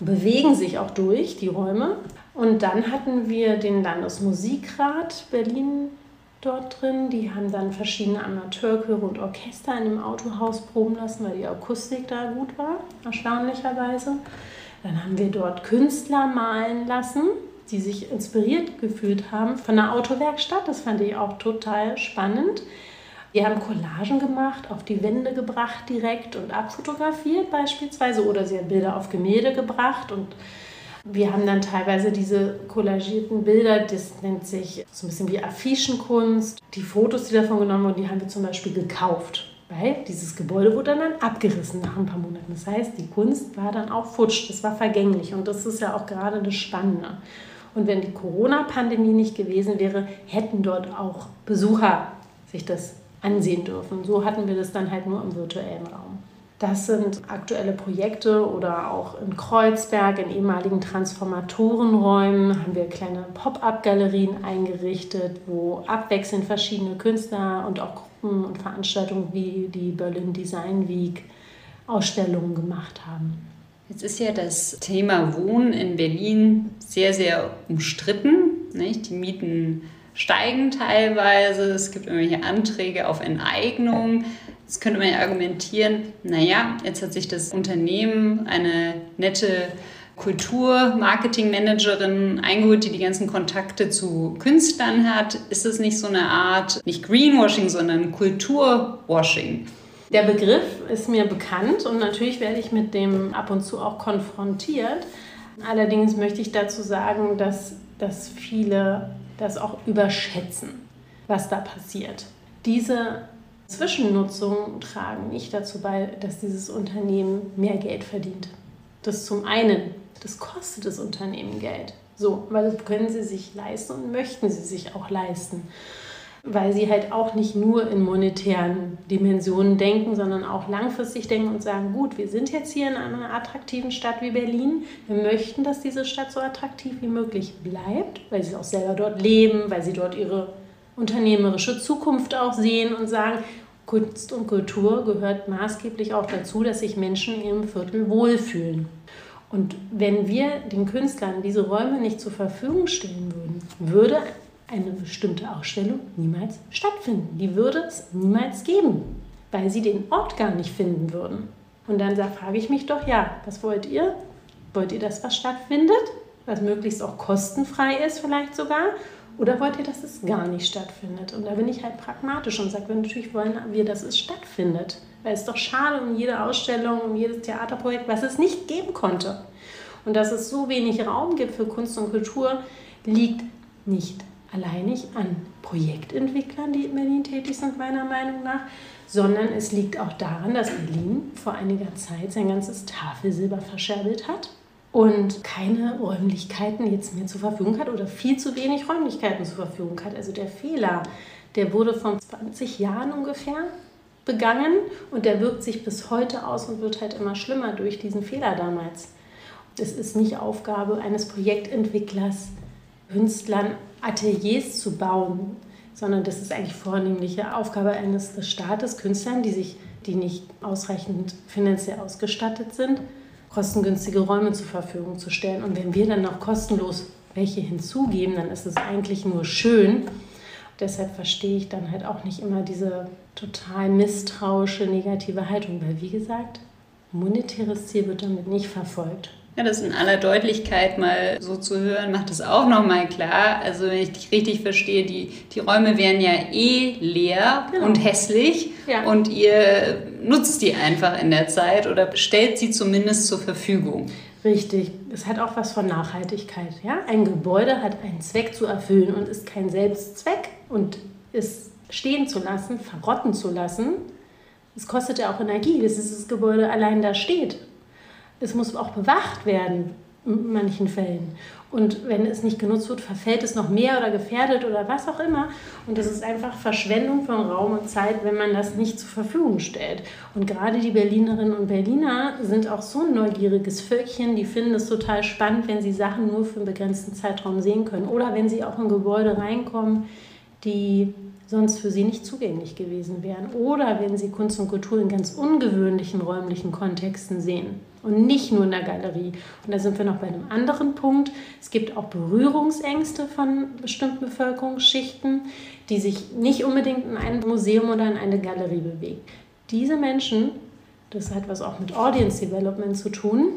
und bewegen sich auch durch die Räume. Und dann hatten wir den Landesmusikrat Berlin dort drin. Die haben dann verschiedene Amateurchöre und Orchester in dem Autohaus proben lassen, weil die Akustik da gut war, erstaunlicherweise. Dann haben wir dort Künstler malen lassen die sich inspiriert gefühlt haben von der Autowerkstatt. Das fand ich auch total spannend. Die haben Collagen gemacht, auf die Wände gebracht direkt und abfotografiert beispielsweise oder sie haben Bilder auf Gemälde gebracht und wir haben dann teilweise diese collagierten Bilder, das nennt sich so ein bisschen wie Affischenkunst. Die Fotos, die davon genommen wurden, die haben wir zum Beispiel gekauft. Weil dieses Gebäude wurde dann abgerissen nach ein paar Monaten. Das heißt, die Kunst war dann auch futsch, das war vergänglich und das ist ja auch gerade das Spannende. Und wenn die Corona-Pandemie nicht gewesen wäre, hätten dort auch Besucher sich das ansehen dürfen. So hatten wir das dann halt nur im virtuellen Raum. Das sind aktuelle Projekte oder auch in Kreuzberg, in ehemaligen Transformatorenräumen, haben wir kleine Pop-up-Galerien eingerichtet, wo abwechselnd verschiedene Künstler und auch Gruppen und Veranstaltungen wie die Berlin Design Week Ausstellungen gemacht haben. Jetzt ist ja das Thema Wohnen in Berlin sehr, sehr umstritten. Nicht? Die Mieten steigen teilweise, es gibt irgendwelche Anträge auf Enteignung. Jetzt könnte man ja argumentieren, naja, jetzt hat sich das Unternehmen eine nette Kultur-Marketing-Managerin eingeholt, die die ganzen Kontakte zu Künstlern hat. Ist es nicht so eine Art, nicht Greenwashing, sondern Kulturwashing? Der Begriff ist mir bekannt und natürlich werde ich mit dem ab und zu auch konfrontiert. Allerdings möchte ich dazu sagen, dass, dass viele das auch überschätzen, was da passiert. Diese Zwischennutzungen tragen nicht dazu bei, dass dieses Unternehmen mehr Geld verdient. Das zum einen das kostet das Unternehmen Geld. So, weil das können sie sich leisten und möchten sie sich auch leisten. Weil sie halt auch nicht nur in monetären Dimensionen denken, sondern auch langfristig denken und sagen, gut, wir sind jetzt hier in einer attraktiven Stadt wie Berlin. Wir möchten, dass diese Stadt so attraktiv wie möglich bleibt, weil sie auch selber dort leben, weil sie dort ihre unternehmerische Zukunft auch sehen und sagen, Kunst und Kultur gehört maßgeblich auch dazu, dass sich Menschen in ihrem Viertel wohlfühlen. Und wenn wir den Künstlern diese Räume nicht zur Verfügung stellen würden, würde eine bestimmte Ausstellung niemals stattfinden. Die würde es niemals geben, weil sie den Ort gar nicht finden würden. Und dann frage ich mich doch, ja, was wollt ihr? Wollt ihr, dass was stattfindet, was möglichst auch kostenfrei ist vielleicht sogar? Oder wollt ihr, dass es gar nicht stattfindet? Und da bin ich halt pragmatisch und sage, natürlich wollen wir, dass es stattfindet. Weil es ist doch schade um jede Ausstellung, um jedes Theaterprojekt, was es nicht geben konnte. Und dass es so wenig Raum gibt für Kunst und Kultur, liegt nicht alleinig an Projektentwicklern, die in Berlin tätig sind, meiner Meinung nach, sondern es liegt auch daran, dass Berlin vor einiger Zeit sein ganzes Tafelsilber verscherbelt hat und keine Räumlichkeiten jetzt mehr zur Verfügung hat oder viel zu wenig Räumlichkeiten zur Verfügung hat. Also der Fehler, der wurde vor 20 Jahren ungefähr begangen und der wirkt sich bis heute aus und wird halt immer schlimmer durch diesen Fehler damals. Es ist nicht Aufgabe eines Projektentwicklers, Künstlern Ateliers zu bauen, sondern das ist eigentlich vornehmliche Aufgabe eines Staates, Künstlern, die sich, die nicht ausreichend finanziell ausgestattet sind, kostengünstige Räume zur Verfügung zu stellen. Und wenn wir dann noch kostenlos welche hinzugeben, dann ist es eigentlich nur schön. Deshalb verstehe ich dann halt auch nicht immer diese total misstrauische, negative Haltung, weil wie gesagt, monetäres Ziel wird damit nicht verfolgt. Ja, das in aller Deutlichkeit mal so zu hören, macht es auch nochmal klar. Also wenn ich dich richtig verstehe, die, die Räume wären ja eh leer genau. und hässlich ja. und ihr nutzt die einfach in der Zeit oder stellt sie zumindest zur Verfügung. Richtig, es hat auch was von Nachhaltigkeit. Ja? Ein Gebäude hat einen Zweck zu erfüllen und ist kein Selbstzweck und es stehen zu lassen, verrotten zu lassen, es kostet ja auch Energie, bis dieses Gebäude allein da steht. Es muss auch bewacht werden in manchen Fällen. Und wenn es nicht genutzt wird, verfällt es noch mehr oder gefährdet oder was auch immer. Und das ist einfach Verschwendung von Raum und Zeit, wenn man das nicht zur Verfügung stellt. Und gerade die Berlinerinnen und Berliner sind auch so ein neugieriges Völkchen, die finden es total spannend, wenn sie Sachen nur für einen begrenzten Zeitraum sehen können. Oder wenn sie auch in Gebäude reinkommen, die sonst für sie nicht zugänglich gewesen wären. Oder wenn sie Kunst und Kultur in ganz ungewöhnlichen räumlichen Kontexten sehen und nicht nur in der Galerie. Und da sind wir noch bei einem anderen Punkt. Es gibt auch Berührungsängste von bestimmten Bevölkerungsschichten, die sich nicht unbedingt in ein Museum oder in eine Galerie bewegen. Diese Menschen, das hat was auch mit Audience Development zu tun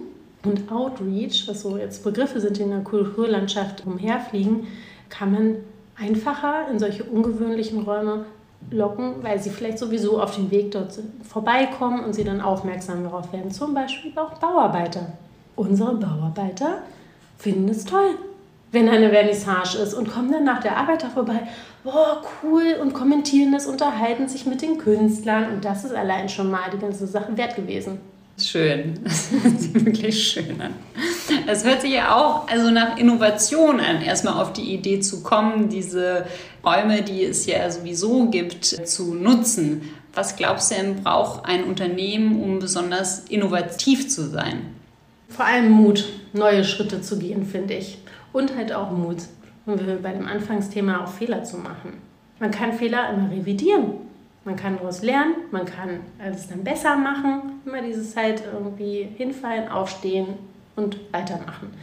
und Outreach, was so jetzt Begriffe sind, die in der Kulturlandschaft umherfliegen, kann man einfacher in solche ungewöhnlichen Räume locken, weil sie vielleicht sowieso auf dem Weg dort vorbeikommen und sie dann aufmerksam darauf werden. Zum Beispiel auch Bauarbeiter. Unsere Bauarbeiter finden es toll, wenn eine Vernissage ist und kommen dann nach der Arbeit da vorbei. Boah, cool und kommentieren das, unterhalten sich mit den Künstlern und das ist allein schon mal die ganze Sache wert gewesen. Schön. Das *laughs* sieht wirklich schön an. Es hört sich ja auch also nach Innovation an, erstmal auf die Idee zu kommen, diese Räume, die es ja sowieso gibt, zu nutzen. Was glaubst du denn, braucht ein Unternehmen, um besonders innovativ zu sein? Vor allem Mut, neue Schritte zu gehen, finde ich. Und halt auch Mut, um bei dem Anfangsthema auch Fehler zu machen. Man kann Fehler immer revidieren. Man kann daraus lernen, man kann alles dann besser machen. Immer diese Zeit irgendwie hinfallen, aufstehen und weitermachen.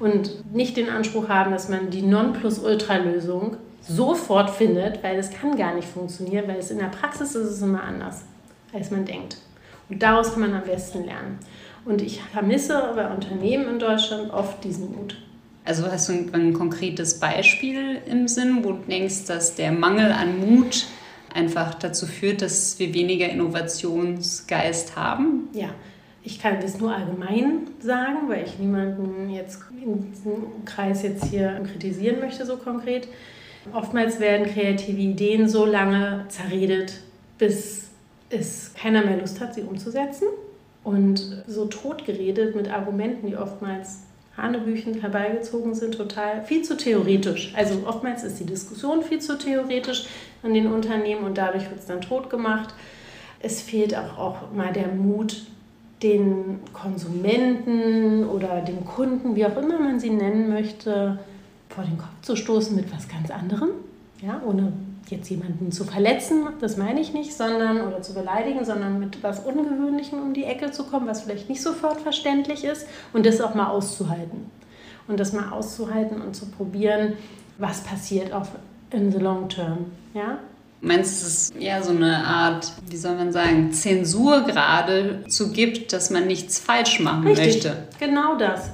Und nicht den Anspruch haben, dass man die Nonplusultra-Lösung sofort findet, weil es kann gar nicht funktionieren, weil es in der Praxis ist es immer anders. als man denkt. Und daraus kann man am besten lernen. Und ich vermisse bei Unternehmen in Deutschland oft diesen Mut. Also hast du ein konkretes Beispiel im Sinn, wo du denkst, dass der Mangel an Mut einfach dazu führt, dass wir weniger Innovationsgeist haben? Ja, ich kann das nur allgemein sagen, weil ich niemanden jetzt in diesem Kreis jetzt hier kritisieren möchte, so konkret. Oftmals werden kreative Ideen so lange zerredet, bis es keiner mehr Lust hat, sie umzusetzen. Und so totgeredet mit Argumenten, die oftmals Hanebüchen herbeigezogen sind, total viel zu theoretisch. Also oftmals ist die Diskussion viel zu theoretisch an den Unternehmen und dadurch wird es dann tot gemacht. Es fehlt auch, auch mal der Mut, den Konsumenten oder den Kunden, wie auch immer man sie nennen möchte, vor den Kopf zu stoßen mit was ganz anderem, ja, ohne jetzt jemanden zu verletzen, das meine ich nicht, sondern oder zu beleidigen, sondern mit was Ungewöhnlichem um die Ecke zu kommen, was vielleicht nicht sofort verständlich ist und das auch mal auszuhalten. Und das mal auszuhalten und zu probieren, was passiert auch in the long term. Ja? Meinst du, dass es eher so eine Art, wie soll man sagen, Zensur gerade zu gibt, dass man nichts falsch machen Richtig, möchte? Genau das.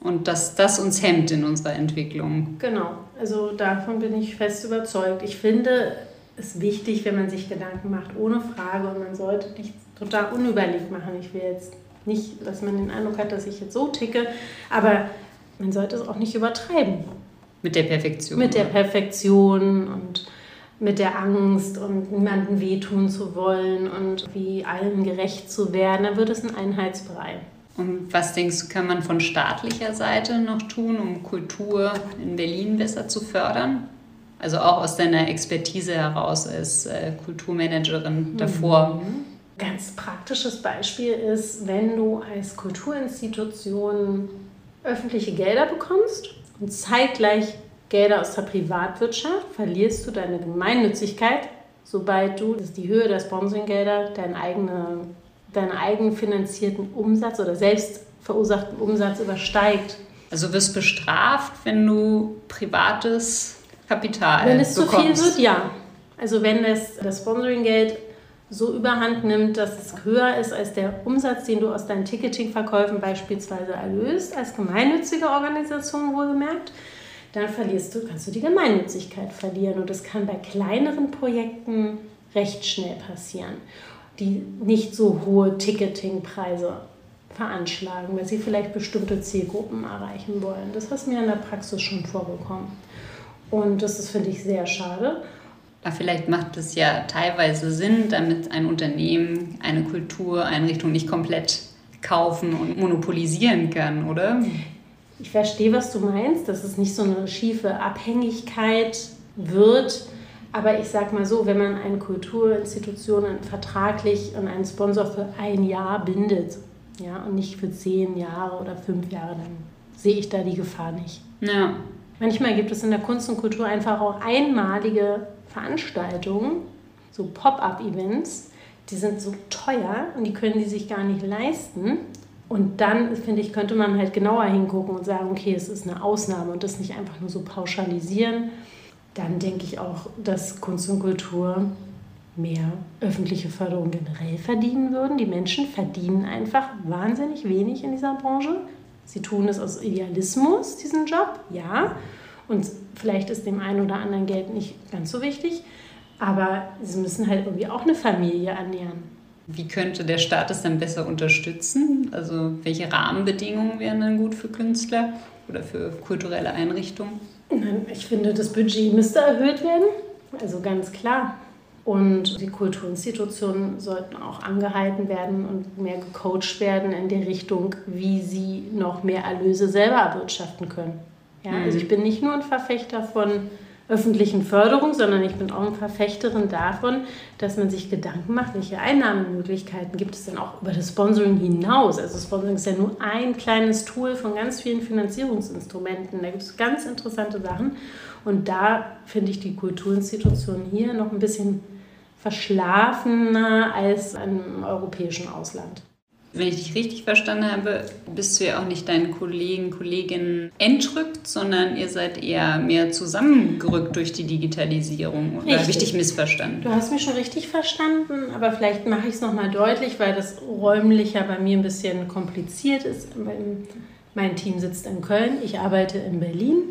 Und dass das uns hemmt in unserer Entwicklung. Genau, also davon bin ich fest überzeugt. Ich finde es wichtig, wenn man sich Gedanken macht, ohne Frage. Und man sollte nicht total unüberlegt machen. Ich will jetzt nicht, dass man den Eindruck hat, dass ich jetzt so ticke, aber man sollte es auch nicht übertreiben. Mit der Perfektion. Mit der Perfektion und mit der Angst und niemandem wehtun zu wollen und wie allen gerecht zu werden, dann wird es ein Einheitsbrei. Und was denkst du, kann man von staatlicher Seite noch tun, um Kultur in Berlin besser zu fördern? Also auch aus deiner Expertise heraus als äh, Kulturmanagerin davor. Mhm. Ganz praktisches Beispiel ist, wenn du als Kulturinstitution öffentliche Gelder bekommst und zeitgleich Gelder aus der Privatwirtschaft, verlierst du deine Gemeinnützigkeit, sobald du die Höhe der Sponsoringgelder dein eigene deinen eigenfinanzierten Umsatz oder selbst verursachten Umsatz übersteigt. Also wirst bestraft, wenn du privates Kapital Wenn es bekommst. zu viel wird, ja. Also wenn das, das Sponsoringgeld so überhand nimmt, dass es höher ist als der Umsatz, den du aus deinen Ticketingverkäufen beispielsweise erlöst, als gemeinnützige Organisation wohlgemerkt, dann verlierst du, kannst du die Gemeinnützigkeit verlieren. Und das kann bei kleineren Projekten recht schnell passieren die nicht so hohe Ticketingpreise veranschlagen, weil sie vielleicht bestimmte Zielgruppen erreichen wollen. Das ist mir in der Praxis schon vorgekommen. Und das ist, finde ich, sehr schade. Aber vielleicht macht es ja teilweise Sinn, damit ein Unternehmen eine Kultureinrichtung nicht komplett kaufen und monopolisieren kann, oder? Ich verstehe, was du meinst, dass es nicht so eine schiefe Abhängigkeit wird aber ich sage mal so, wenn man eine Kulturinstitution vertraglich und einen Sponsor für ein Jahr bindet ja, und nicht für zehn Jahre oder fünf Jahre, dann sehe ich da die Gefahr nicht. Ja. Manchmal gibt es in der Kunst und Kultur einfach auch einmalige Veranstaltungen, so Pop-up-Events, die sind so teuer und die können die sich gar nicht leisten. Und dann, finde ich, könnte man halt genauer hingucken und sagen, okay, es ist eine Ausnahme und das nicht einfach nur so pauschalisieren dann denke ich auch, dass Kunst und Kultur mehr öffentliche Förderung generell verdienen würden. Die Menschen verdienen einfach wahnsinnig wenig in dieser Branche. Sie tun es aus Idealismus, diesen Job, ja. Und vielleicht ist dem einen oder anderen Geld nicht ganz so wichtig, aber sie müssen halt irgendwie auch eine Familie ernähren. Wie könnte der Staat es dann besser unterstützen? Also welche Rahmenbedingungen wären dann gut für Künstler oder für kulturelle Einrichtungen? Ich finde, das Budget müsste erhöht werden, also ganz klar. Und die Kulturinstitutionen sollten auch angehalten werden und mehr gecoacht werden in die Richtung, wie sie noch mehr Erlöse selber erwirtschaften können. Ja, mhm. Also ich bin nicht nur ein Verfechter von öffentlichen Förderung, sondern ich bin auch eine Verfechterin davon, dass man sich Gedanken macht, welche Einnahmemöglichkeiten gibt es denn auch über das Sponsoring hinaus. Also Sponsoring ist ja nur ein kleines Tool von ganz vielen Finanzierungsinstrumenten. Da gibt es ganz interessante Sachen. Und da finde ich die Kulturinstitutionen hier noch ein bisschen verschlafener als im europäischen Ausland. Wenn ich dich richtig verstanden habe, bist du ja auch nicht deinen Kollegen, Kolleginnen entrückt, sondern ihr seid eher mehr zusammengerückt durch die Digitalisierung. Oder habe ich dich missverstanden? Du hast mich schon richtig verstanden, aber vielleicht mache ich es nochmal deutlich, weil das räumlicher bei mir ein bisschen kompliziert ist. Mein Team sitzt in Köln, ich arbeite in Berlin.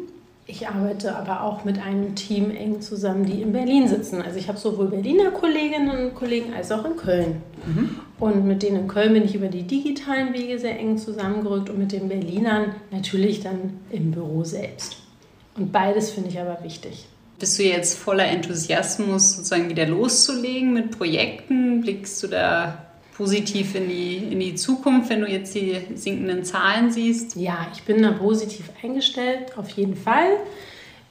Ich arbeite aber auch mit einem Team eng zusammen, die in Berlin sitzen. Also ich habe sowohl Berliner Kolleginnen und Kollegen als auch in Köln. Mhm. Und mit denen in Köln bin ich über die digitalen Wege sehr eng zusammengerückt und mit den Berlinern natürlich dann im Büro selbst. Und beides finde ich aber wichtig. Bist du jetzt voller Enthusiasmus, sozusagen wieder loszulegen mit Projekten? Blickst du da positiv in die, in die Zukunft, wenn du jetzt die sinkenden Zahlen siehst? Ja, ich bin da positiv eingestellt, auf jeden Fall.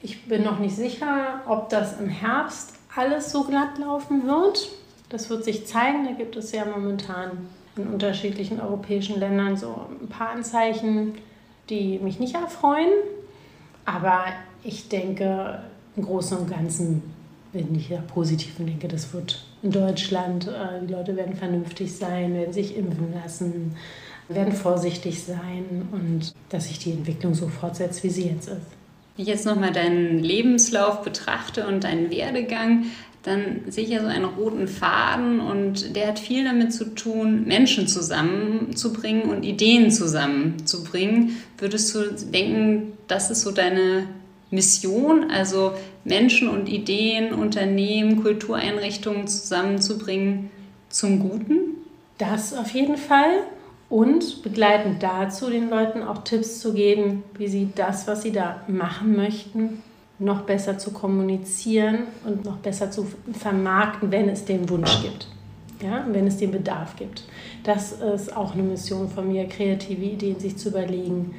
Ich bin noch nicht sicher, ob das im Herbst alles so glatt laufen wird. Das wird sich zeigen. Da gibt es ja momentan in unterschiedlichen europäischen Ländern so ein paar Anzeichen, die mich nicht erfreuen. Aber ich denke, im Großen und Ganzen bin ich ja positiv und denke, das wird in Deutschland. Äh, die Leute werden vernünftig sein, werden sich impfen lassen, werden vorsichtig sein und dass sich die Entwicklung so fortsetzt, wie sie jetzt ist. Wenn ich jetzt nochmal deinen Lebenslauf betrachte und deinen Werdegang, dann sehe ich ja so einen roten Faden und der hat viel damit zu tun, Menschen zusammenzubringen und Ideen zusammenzubringen. Würdest du denken, das ist so deine Mission, also Menschen und Ideen, Unternehmen, Kultureinrichtungen zusammenzubringen zum Guten? Das auf jeden Fall. Und begleitend dazu den Leuten auch Tipps zu geben, wie sie das, was sie da machen möchten, noch besser zu kommunizieren und noch besser zu vermarkten, wenn es den Wunsch gibt. Ja, wenn es den Bedarf gibt. Das ist auch eine Mission von mir, kreative Ideen sich zu überlegen,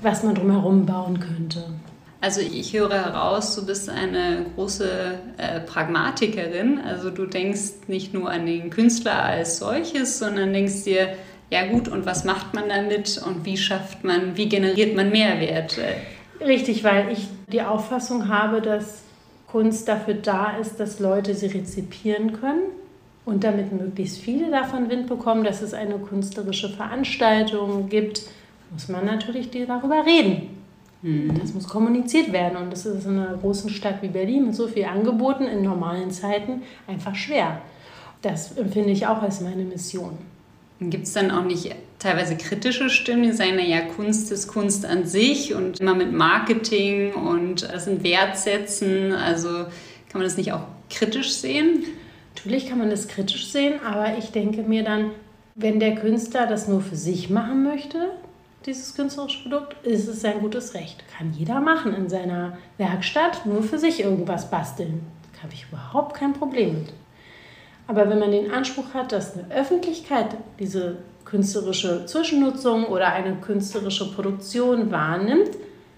was man drumherum bauen könnte. Also ich höre heraus, du bist eine große äh, Pragmatikerin. Also du denkst nicht nur an den Künstler als solches, sondern denkst dir, ja gut, und was macht man damit und wie schafft man, wie generiert man Mehrwert? Richtig, weil ich die Auffassung habe, dass Kunst dafür da ist, dass Leute sie rezipieren können und damit möglichst viele davon Wind bekommen, dass es eine künstlerische Veranstaltung gibt, muss man natürlich darüber reden. Mhm. Das muss kommuniziert werden und das ist in einer großen Stadt wie Berlin mit so viel Angeboten in normalen Zeiten einfach schwer. Das empfinde ich auch als meine Mission. Gibt es dann auch nicht teilweise kritische Stimmen, die sagen, naja, Kunst ist Kunst an sich und immer mit Marketing und das sind Wertsätzen, also kann man das nicht auch kritisch sehen? Natürlich kann man das kritisch sehen, aber ich denke mir dann, wenn der Künstler das nur für sich machen möchte, dieses künstlerische Produkt, ist es sein gutes Recht. Kann jeder machen in seiner Werkstatt, nur für sich irgendwas basteln. Da habe ich überhaupt kein Problem mit. Aber wenn man den Anspruch hat, dass eine Öffentlichkeit diese künstlerische Zwischennutzung oder eine künstlerische Produktion wahrnimmt,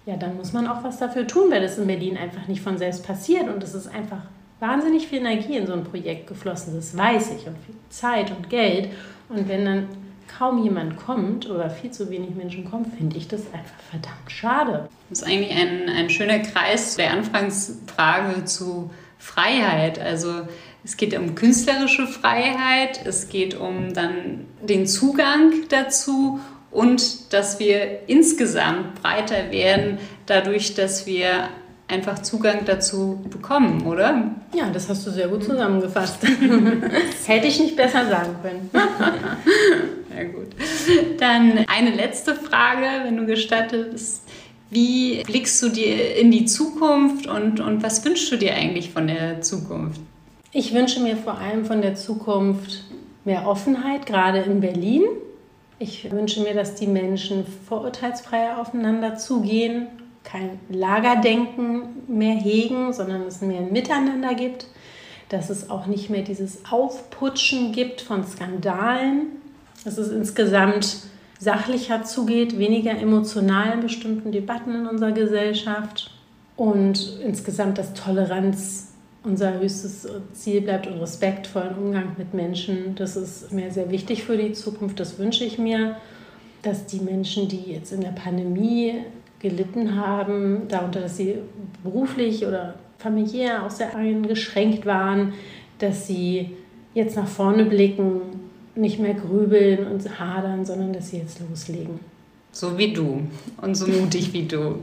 ja, dann muss man auch was dafür tun, weil das in Berlin einfach nicht von selbst passiert und es ist einfach wahnsinnig viel Energie in so ein Projekt geflossen, das weiß ich, und viel Zeit und Geld. Und wenn dann kaum jemand kommt oder viel zu wenig Menschen kommen, finde ich das einfach verdammt schade. Das ist eigentlich ein, ein schöner Kreis der Anfangsfrage zu Freiheit. Also es geht um künstlerische Freiheit, es geht um dann den Zugang dazu und dass wir insgesamt breiter werden, dadurch, dass wir einfach Zugang dazu bekommen, oder? Ja, das hast du sehr gut zusammengefasst. *laughs* das hätte ich nicht besser sagen können. *laughs* Ja, gut. Dann eine letzte Frage, wenn du gestattest. Wie blickst du dir in die Zukunft und, und was wünschst du dir eigentlich von der Zukunft? Ich wünsche mir vor allem von der Zukunft mehr Offenheit, gerade in Berlin. Ich wünsche mir, dass die Menschen vorurteilsfreier aufeinander zugehen, kein Lagerdenken mehr hegen, sondern es mehr ein Miteinander gibt, dass es auch nicht mehr dieses Aufputschen gibt von Skandalen, dass es insgesamt sachlicher zugeht, weniger emotional in bestimmten Debatten in unserer Gesellschaft. Und insgesamt, dass Toleranz unser höchstes Ziel bleibt und respektvollen Umgang mit Menschen. Das ist mir sehr wichtig für die Zukunft, das wünsche ich mir, dass die Menschen, die jetzt in der Pandemie gelitten haben, darunter, dass sie beruflich oder familiär auch sehr eingeschränkt waren, dass sie jetzt nach vorne blicken nicht mehr grübeln und hadern, sondern dass sie jetzt loslegen. So wie du und so mutig wie du.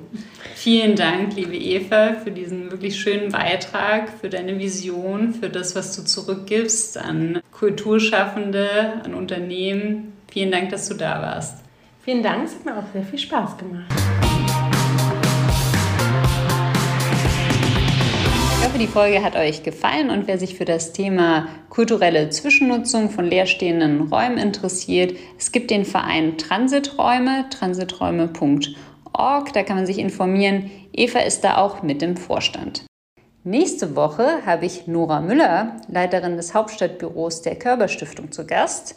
Vielen Dank, liebe Eva, für diesen wirklich schönen Beitrag, für deine Vision, für das, was du zurückgibst an Kulturschaffende, an Unternehmen. Vielen Dank, dass du da warst. Vielen Dank, es hat mir auch sehr viel Spaß gemacht. Hoffe, die Folge hat euch gefallen und wer sich für das Thema kulturelle Zwischennutzung von leerstehenden Räumen interessiert, es gibt den Verein Transiträume, transiträume.org, da kann man sich informieren. Eva ist da auch mit im Vorstand. Nächste Woche habe ich Nora Müller, Leiterin des Hauptstadtbüros der Körperstiftung, zu Gast.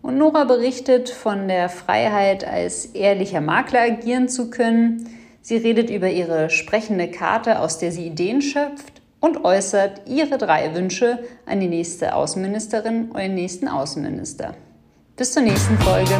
Und Nora berichtet von der Freiheit, als ehrlicher Makler agieren zu können. Sie redet über ihre sprechende Karte, aus der sie Ideen schöpft und äußert ihre drei Wünsche an die nächste Außenministerin oder den nächsten Außenminister. Bis zur nächsten Folge.